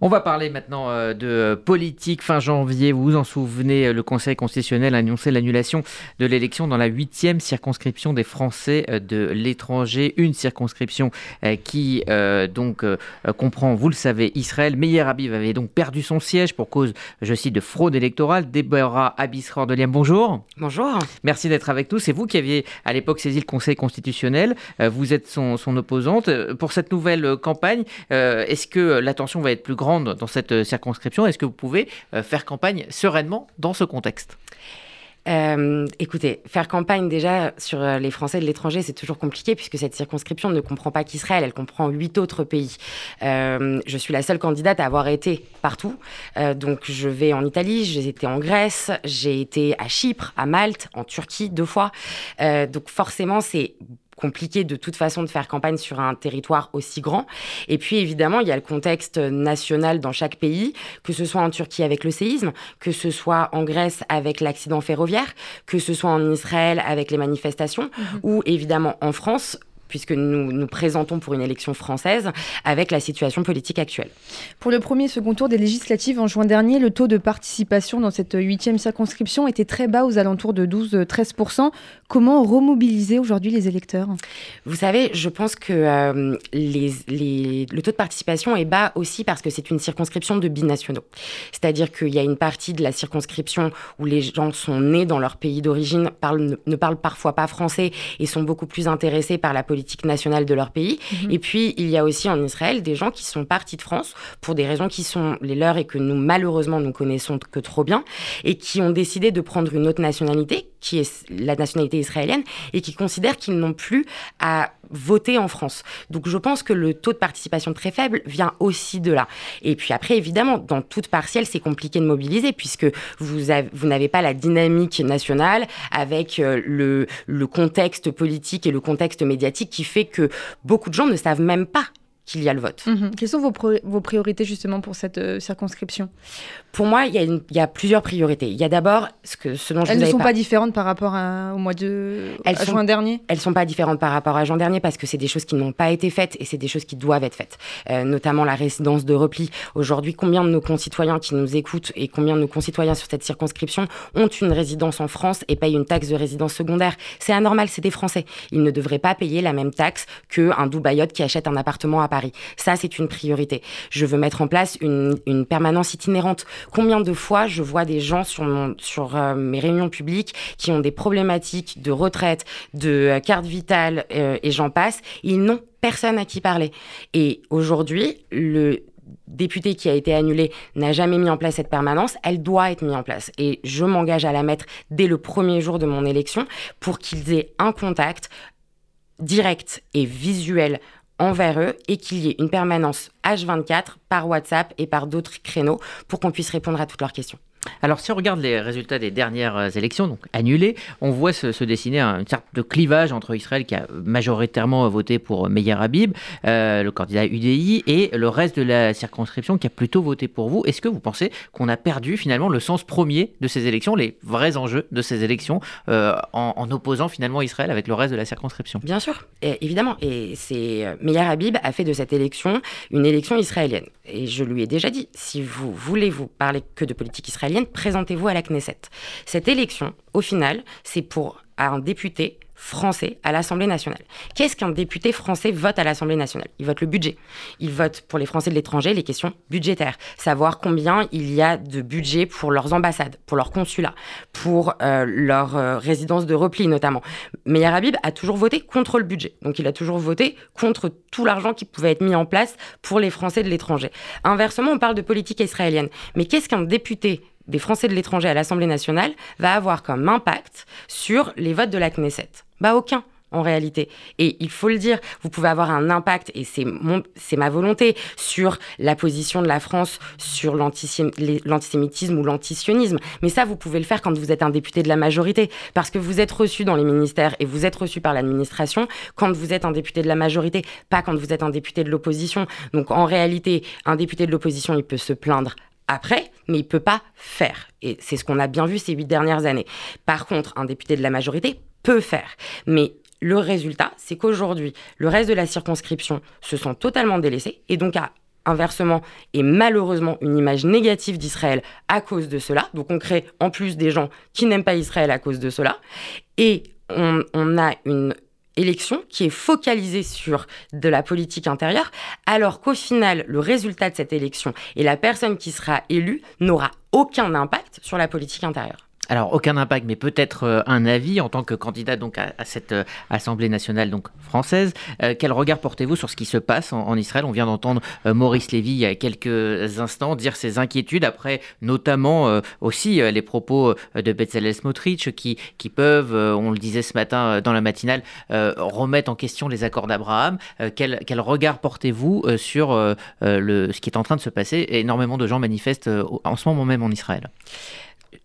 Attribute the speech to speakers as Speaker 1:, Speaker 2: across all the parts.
Speaker 1: On va parler maintenant euh, de politique. Fin janvier, vous vous en souvenez, le Conseil constitutionnel a annoncé l'annulation de l'élection dans la huitième circonscription des Français euh, de l'étranger. Une circonscription euh, qui donc comprend, vous le savez, Israël. Meyer Habib avait donc perdu son siège pour cause, je cite, de fraude électorale. Déborah Abisra Ordeliam, bonjour.
Speaker 2: Bonjour.
Speaker 1: Merci d'être avec nous. C'est vous qui aviez à l'époque saisi le Conseil constitutionnel. Vous êtes son, son opposante. Pour cette nouvelle campagne, est-ce que l'attention va être plus grande dans cette euh, circonscription. Est-ce que vous pouvez euh, faire campagne sereinement dans ce contexte?
Speaker 2: Euh, écoutez, faire campagne déjà sur les Français de l'étranger, c'est toujours compliqué puisque cette circonscription ne comprend pas qu'Israël, elle comprend huit autres pays. je suis la seule candidate à avoir été partout. donc je vais en Italie, j'ai été en Grèce, j'ai été à Chypre, à Malte, en Turquie deux fois. donc forcément, c'est compliqué de toute façon de faire campagne sur un territoire aussi grand. Et puis évidemment, il y a le contexte national dans chaque pays, que ce soit en Turquie avec le séisme, que ce soit en Grèce avec l'accident ferroviaire, que ce soit en Israël avec les manifestations, mhm. ou évidemment en France puisque nous nous présentons pour une élection française avec la situation politique actuelle.
Speaker 3: Pour le premier et second tour des législatives en juin dernier, le taux de participation dans cette huitième circonscription était très bas, aux alentours de 12-13%. Comment remobiliser aujourd'hui les électeurs?
Speaker 2: Vous savez, je pense que euh, les, le taux de participation est bas aussi parce que c'est une circonscription de binationaux. C'est-à-dire qu'il y a une partie de la circonscription où les gens sont nés dans leur pays d'origine, ne parlent parfois pas français et sont beaucoup plus intéressés par la politique politique nationale de leur pays. Mhm. Et puis, il y a aussi en Israël des gens qui sont partis de France pour des raisons qui sont les leurs et que nous, malheureusement, nous connaissons que trop bien, et qui ont décidé de prendre une autre nationalité, qui est la nationalité israélienne, et qui considèrent qu'ils n'ont plus à voter en France. Donc, je pense que le taux de participation très faible vient aussi de là. Et puis après, évidemment, dans toute partielle, c'est compliqué de mobiliser puisque vous, vous n'avez pas la dynamique nationale avec euh, le, le contexte politique et le contexte médiatique qui fait que beaucoup de gens ne savent même pas qu'il y a le vote.
Speaker 3: Mhm. Quelles sont vos, vos, priorités justement pour cette euh, circonscription?
Speaker 2: Pour moi, il y, a il y, a plusieurs priorités. Il y a d'abord ce, que, ce dont je
Speaker 3: Elles
Speaker 2: ne
Speaker 3: sont pas... différentes par rapport à, au mois de elles juin dernier?
Speaker 2: Elles ne sont pas différentes par rapport à juin dernier parce que c'est des choses qui n'ont pas été faites et c'est des choses qui doivent être faites. Euh, notamment la résidence de repli. Aujourd'hui, combien de nos concitoyens qui nous écoutent et combien de nos concitoyens sur cette circonscription ont une résidence en France et payent une taxe de résidence secondaire? C'est anormal, c'est des Français. Ils ne devraient pas payer la même taxe qu'un Dubaïote qui achète un appartement à Paris. Ça, c'est une priorité. Je veux mettre en place une, permanence itinérante. Combien de fois je vois des gens sur, euh, mes réunions publiques qui ont des problématiques de retraite, de euh, carte vitale euh, et j'en passe, ils n'ont personne à qui parler. Et aujourd'hui, le député qui a été annulé n'a jamais mis en place cette permanence, elle doit être mise en place. Et je m'engage à la mettre dès le premier jour de mon élection pour qu'ils aient un contact direct et visuel envers eux et qu'il y ait une permanence H24 par WhatsApp et par d'autres créneaux pour qu'on puisse répondre à toutes leurs questions.
Speaker 1: Alors, si on regarde les résultats des dernières euh, élections, donc annulées, on voit se, dessiner une sorte de clivage entre Israël, qui a majoritairement voté pour Meyer Habib, euh, le candidat UDI, et le reste de la circonscription qui a plutôt voté pour vous. Est-ce que vous pensez qu'on a perdu finalement le sens premier de ces élections, les vrais enjeux de ces élections, euh, en, opposant finalement Israël avec le reste de la circonscription?
Speaker 2: Bien sûr, évidemment. Et c'est Meyer Habib a fait de cette élection une élection israélienne. Et je lui ai déjà dit, si vous voulez vous parler que de politique israélienne, présentez-vous à la Knesset. Cette élection, au final, c'est pour un député français à l'Assemblée nationale. Qu'est-ce qu'un député français vote à l'Assemblée nationale? Il vote le budget. Il vote pour les Français de l'étranger les questions budgétaires. Savoir combien il y a de budget pour leurs ambassades, pour leurs consulats, pour euh, leurs euh, résidences de repli notamment. Meir Habib a toujours voté contre le budget. Donc il a toujours voté contre tout l'argent qui pouvait être mis en place pour les Français de l'étranger. Inversement, on parle de politique israélienne. Mais qu'est-ce qu'un député des Français de l'étranger à l'Assemblée nationale va avoir comme impact sur les votes de la Knesset Bah aucun en réalité. Et il faut le dire, vous pouvez avoir un impact, et c'est c'est ma volonté, sur la position de la France sur l'antisémitisme ou l'antisionisme. Mais ça, vous pouvez le faire quand vous êtes un député de la majorité, parce que vous êtes reçu dans les ministères et vous êtes reçu par l'administration quand vous êtes un député de la majorité, pas quand vous êtes un député de l'opposition. Donc en réalité, un député de l'opposition, il peut se plaindre après, mais il peut pas faire. Et c'est ce qu'on a bien vu ces huit dernières années. Par contre, un député de la majorité peut faire. Mais le résultat, c'est qu'aujourd'hui, le reste de la circonscription se sent totalement délaissé et donc a inversement et malheureusement une image négative d'Israël à cause de cela. Donc on crée en plus des gens qui n'aiment pas Israël à cause de cela. Et on, on a une élection qui est focalisée sur de la politique intérieure, alors qu'au final, le résultat de cette élection et la personne qui sera élue n'aura aucun impact sur la politique intérieure.
Speaker 1: Alors aucun impact, mais peut-être euh, un avis en tant que candidat donc à, cette euh, Assemblée nationale donc française. Euh, quel regard portez-vous sur ce qui se passe en, Israël? On vient d'entendre Maurice Lévy il y a quelques instants dire ses inquiétudes après notamment aussi les propos de Bezalel Smotrich qui, qui peuvent, on le disait ce matin dans la matinale, remettre en question les accords d'Abraham. Quel, quel, regard portez-vous sur le, ce qui est en train de se passer? Énormément de gens manifestent en ce moment même en Israël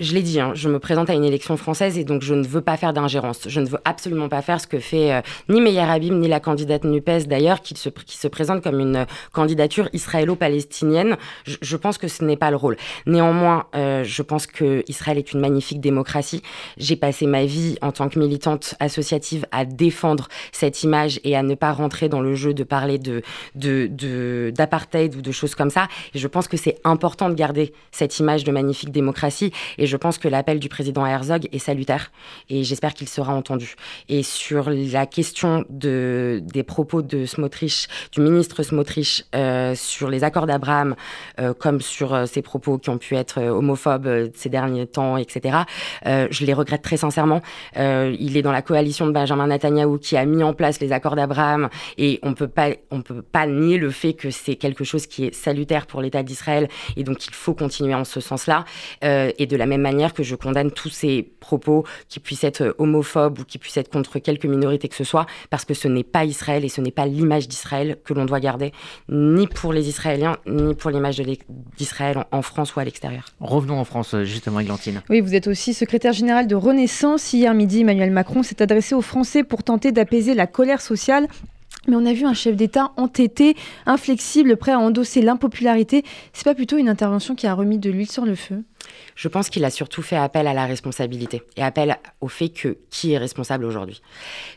Speaker 2: je l'ai dit, hein, je me présente à une élection française et donc je ne veux pas faire d'ingérence. Je ne veux absolument pas faire ce que fait euh, ni Meyer Habib ni la candidate NUPES d'ailleurs, qui se, présente comme une candidature israélo-palestinienne. Je, pense que ce n'est pas le rôle. Néanmoins, euh, je pense que Israël est une magnifique démocratie. J'ai passé ma vie en tant que militante associative à défendre cette image et à ne pas rentrer dans le jeu de parler de d'apartheid ou de choses comme ça. Et je pense que c'est important de garder cette image de magnifique démocratie. Et je pense que l'appel du président Herzog est salutaire et j'espère qu'il sera entendu. Et sur la question de, des propos de Smotrich, du ministre Smotrich, euh, sur les accords d'Abraham, euh, comme sur euh, ses propos qui ont pu être homophobes ces derniers temps, etc., je les regrette très sincèrement. il est dans la coalition de Benjamin Netanyahu qui a mis en place les accords d'Abraham et on peut pas, on peut pas nier le fait que c'est quelque chose qui est salutaire pour l'État d'Israël et donc il faut continuer en ce sens-là. La même manière que je condamne tous ces propos qui puissent être homophobes ou qui puissent être contre quelque minorité que ce soit, parce que ce n'est pas Israël et ce n'est pas l'image d'Israël que l'on doit garder, ni pour les Israéliens, ni pour l'image d'Israël en France ou à l'extérieur.
Speaker 1: Revenons en France, justement, Églantine.
Speaker 3: Oui, vous êtes aussi secrétaire général de Renaissance. Hier midi, Emmanuel Macron s'est adressé aux Français pour tenter d'apaiser la colère sociale. Mais on a vu un chef d'État entêté, inflexible, prêt à endosser l'impopularité. C'est pas plutôt une intervention qui a remis de l'huile sur le feu?
Speaker 2: Je pense qu'il a surtout fait appel à la responsabilité et appel au fait que qui est responsable aujourd'hui.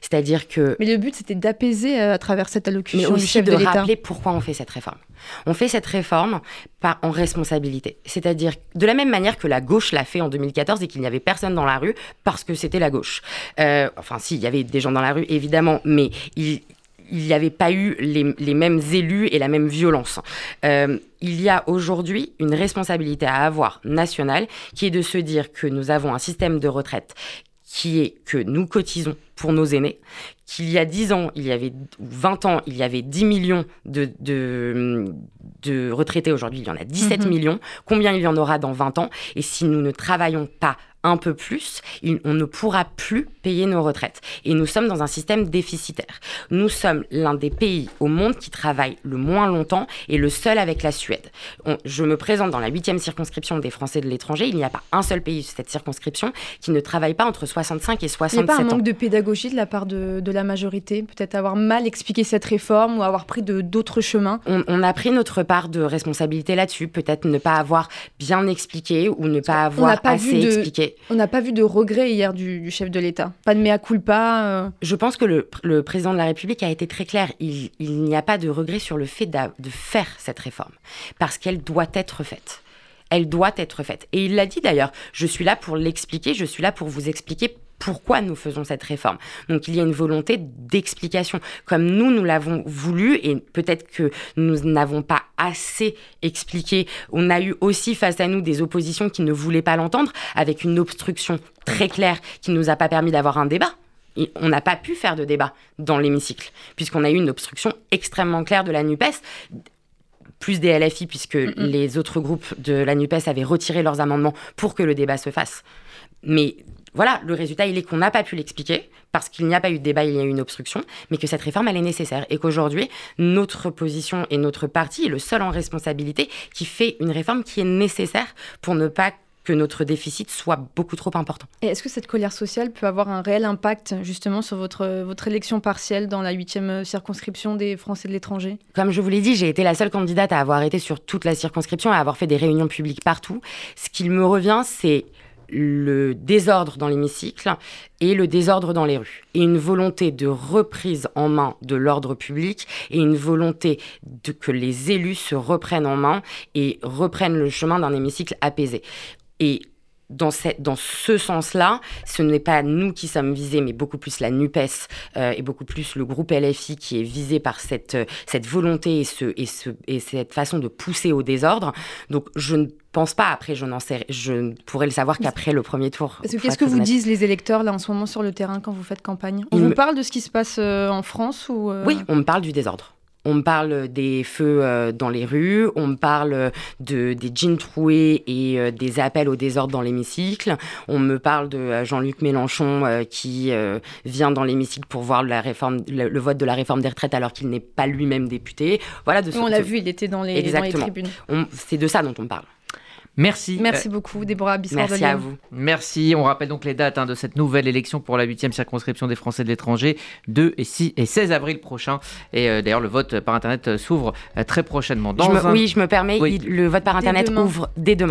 Speaker 2: C'est-à-dire que.
Speaker 3: Mais le but, c'était d'apaiser euh, à travers cette allocution
Speaker 2: mais aussi
Speaker 3: du chef
Speaker 2: de,
Speaker 3: de
Speaker 2: rappeler pourquoi on fait cette réforme. On fait cette réforme par, en responsabilité. C'est-à-dire de la même manière que la gauche l'a fait en 2014 et qu'il n'y avait personne dans la rue parce que c'était la gauche. Euh, enfin, si, il y avait des gens dans la rue, évidemment, mais il, il n'y avait pas eu les, mêmes élus et la même violence. Euh, il y a aujourd'hui une responsabilité à avoir nationale qui est de se dire que nous avons un système de retraite qui est que nous cotisons pour nos aînés, qu'il y a 10 ans, il y avait 20 ans, il y avait 10 millions de, de, retraités, aujourd'hui il y en a 17 mhm. millions, combien il y en aura dans 20 ans, et si nous ne travaillons pas un peu plus, on ne pourra plus payer nos retraites. Et nous sommes dans un système déficitaire. Nous sommes l'un des pays au monde qui travaille le moins longtemps et le seul avec la Suède. je me présente dans la huitième circonscription des Français de l'étranger. Il n'y a pas un seul pays de cette circonscription qui ne travaille pas entre 65 et 67 ans. Il n'y a
Speaker 3: pas un manque de pédagogie de la part de, la majorité? Peut-être avoir mal expliqué cette réforme ou avoir pris d'autres chemins?
Speaker 2: On, a pris notre part de responsabilité là-dessus. Peut-être ne pas avoir bien expliqué ou ne pas avoir assez expliqué.
Speaker 3: On n'a pas vu de regret hier du, chef de l'État. Pas de mea culpa. Euh.
Speaker 2: Je pense que le, président de la République a été très clair. Il, n'y a pas de regret sur le fait de faire cette réforme parce qu'elle doit être faite elle doit être faite. Et il l'a dit d'ailleurs, je suis là pour l'expliquer, je suis là pour vous expliquer pourquoi nous faisons cette réforme. Donc il y a une volonté d'explication, comme nous, nous l'avons voulu, et peut-être que nous n'avons pas assez expliqué. On a eu aussi face à nous des oppositions qui ne voulaient pas l'entendre, avec une obstruction très claire qui ne nous a pas permis d'avoir un débat. on n'a pas pu faire de débat dans l'hémicycle, puisqu'on a eu une obstruction extrêmement claire de la NUPES plus des LFI, puisque les autres groupes de la NUPES avaient retiré leurs amendements pour que le débat se fasse. Mais voilà, le résultat, il est qu'on n'a pas pu l'expliquer parce qu'il n'y a pas eu de débat, il y a eu une obstruction, mais que cette réforme, elle est nécessaire et qu'aujourd'hui, notre position et notre parti est le seul en responsabilité qui fait une réforme qui est nécessaire pour ne pas que notre déficit soit beaucoup trop important.
Speaker 3: Et est-ce que cette colère sociale peut avoir un réel impact justement sur votre, votre élection partielle dans la huitième circonscription des Français de l'étranger?
Speaker 2: Comme je vous l'ai dit, j'ai été la seule candidate à avoir été sur toute la circonscription et à avoir fait des réunions publiques partout. Ce qu'il me revient, c'est le désordre dans l'hémicycle et le désordre dans les rues, et une volonté de reprise en main de l'ordre public, et une volonté de que les élus se reprennent en main et reprennent le chemin d'un hémicycle apaisé. Et dans, dans ce sens-là, ce n'est pas nous qui sommes visés, mais beaucoup plus la NUPES euh, et beaucoup plus le groupe LFI qui est visé par cette, cette volonté et, ce, et, ce, et cette façon de pousser au désordre. Donc je ne pense pas, après je n'en sais, je ne pourrais le savoir qu'après le premier tour.
Speaker 3: Qu'est-ce que vous disent les électeurs là en ce moment sur le terrain quand vous faites campagne? On vous parle de ce qui se passe euh, en France ou euh
Speaker 2: Oui, on me parle du désordre. On me parle des feux euh, dans les rues, on me parle de, des jeans troués et euh, des appels au désordre dans l'hémicycle. On me parle de euh, Jean-Luc Mélenchon qui vient dans l'hémicycle pour voir la réforme, le, vote de la réforme des retraites alors qu'il n'est pas lui-même député.
Speaker 3: Voilà, de on l'a vu, il était dans les, dans les tribunes.
Speaker 2: C'est de ça dont on parle.
Speaker 1: Merci.
Speaker 3: Merci beaucoup, Déborah Bissard
Speaker 2: Merci à vous.
Speaker 1: Merci. On rappelle donc les dates hein, de cette nouvelle élection pour la 8e circonscription des Français de l'étranger, 2 et, 6 et 16 avril prochain. Et euh, d'ailleurs, le vote par Internet euh, s'ouvre euh, très prochainement.
Speaker 2: Oui, je me permets, le vote par Internet ouvre dès demain.